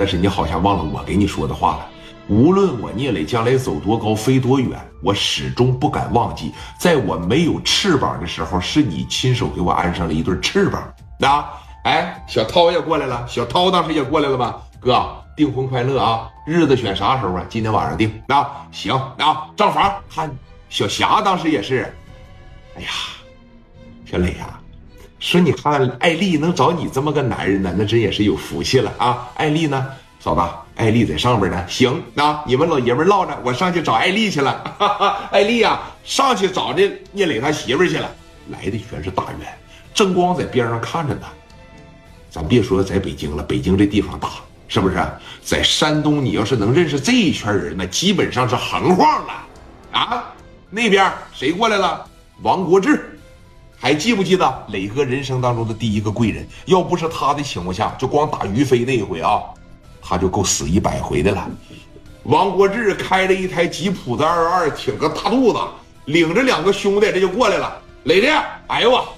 但是你好像忘了我给你说的话了。无论我聂磊将来走多高飞多远，我始终不敢忘记，在我没有翅膀的时候，是你亲手给我安上了一对翅膀。啊，哎，小涛也过来了，小涛当时也过来了吧？哥，订婚快乐啊！日子选啥时候啊？今天晚上定。啊，行啊，账房看小霞当时也是。哎呀，小磊呀，说你看艾丽能找你这么个男人呢，那真也是有福气了啊！艾丽呢？嫂子，艾丽在上边呢。行，那你们老爷们唠着，我上去找艾丽去了。艾丽呀，上去找这聂磊他媳妇去了。来的全是大员，正光在边上看着呢。咱别说在北京了，北京这地方大，是不是？在山东，你要是能认识这一圈人，那基本上是横晃了。啊，那边谁过来了？王国志，还记不记得磊哥人生当中的第一个贵人？要不是他的情况下，就光打于飞那一回啊。他就够死一百回的了。王国志开着一台吉普的二二，挺个大肚子，领着两个兄弟，这就过来了。磊弟，哎呦我，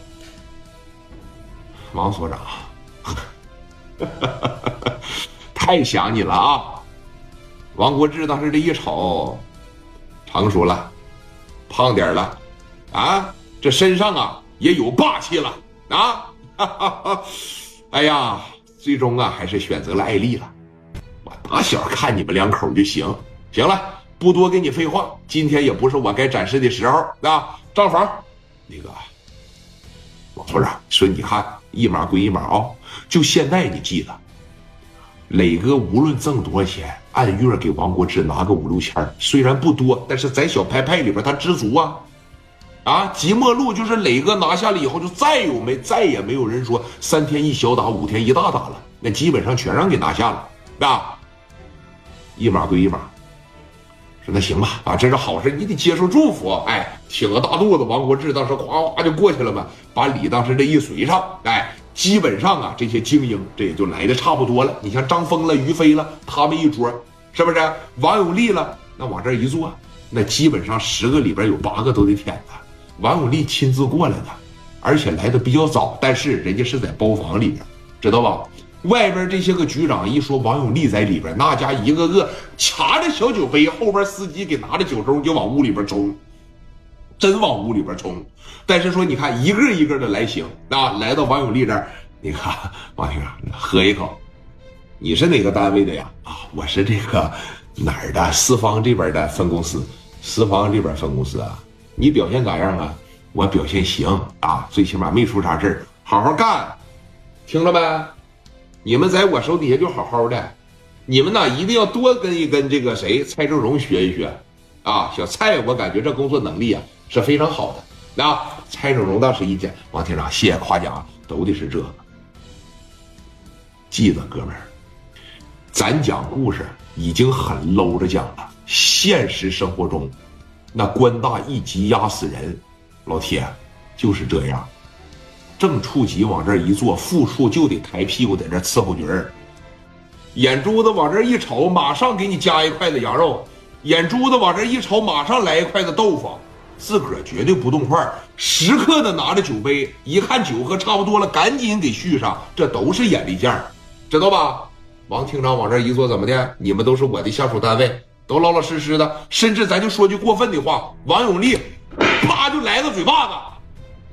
王所长，太想你了啊！王国志当时这一瞅，成熟了，胖点了，啊，这身上啊也有霸气了啊！哎呀，最终啊还是选择了艾丽了。我打小看你们两口就行，行了，不多跟你废话。今天也不是我该展示的时候啊。账房，那个王所长说，你看一码归一码啊。就现在，你记得，磊哥无论挣多少钱，按月给王国志拿个五六千，虽然不多，但是在小派派里边他知足啊。啊，即墨路就是磊哥拿下了以后，就再有没再也没有人说三天一小打，五天一大打了，那基本上全让给拿下了，啊。一码归一码，说那行吧，啊，这是好事，你得接受祝福。哎，挺个大肚子，王国志当时哗哗就过去了嘛，把礼当时这一随上，哎，基本上啊，这些精英这也就来的差不多了。你像张峰了、于飞了，他们一桌，是不是？王永利了，那往这一坐，那基本上十个里边有八个都得舔他。王永利亲自过来的，而且来的比较早，但是人家是在包房里边，知道吧？外边这些个局长一说王永利在里边，那家一个个掐着小酒杯，后边司机给拿着酒盅就往屋里边冲，真往屋里边冲。但是说你看一个一个的来行啊，来到王永利这儿，你看王兄喝一口，你是哪个单位的呀？啊，我是这个哪儿的四方这边的分公司，四方这边分公司啊。你表现咋样啊？我表现行啊，最起码没出啥事儿，好好干，听着没？你们在我手底下就好好的，你们呢一定要多跟一跟这个谁蔡正荣学一学，啊，小蔡，我感觉这工作能力啊是非常好的。啊，蔡正荣当时一见，王厅长谢谢夸奖，都得是这个。记得哥们儿，咱讲故事已经很搂着讲了，现实生活中，那官大一级压死人，老铁就是这样。正处级往这一坐，副处就得抬屁股在这伺候局儿。眼珠子往这一瞅，马上给你加一筷子羊肉；眼珠子往这一瞅，马上来一筷子豆腐。自个儿绝对不动筷，时刻的拿着酒杯，一看酒喝差不多了，赶紧给续上。这都是眼力劲儿，知道吧？王厅长往这一坐，怎么的？你们都是我的下属单位，都老老实实的。甚至咱就说句过分的话，王永利，啪就来个嘴巴子。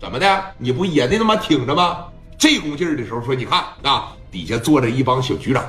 怎么的？你不也得他妈挺着吗？这股劲儿的时候，说你看啊，底下坐着一帮小局长。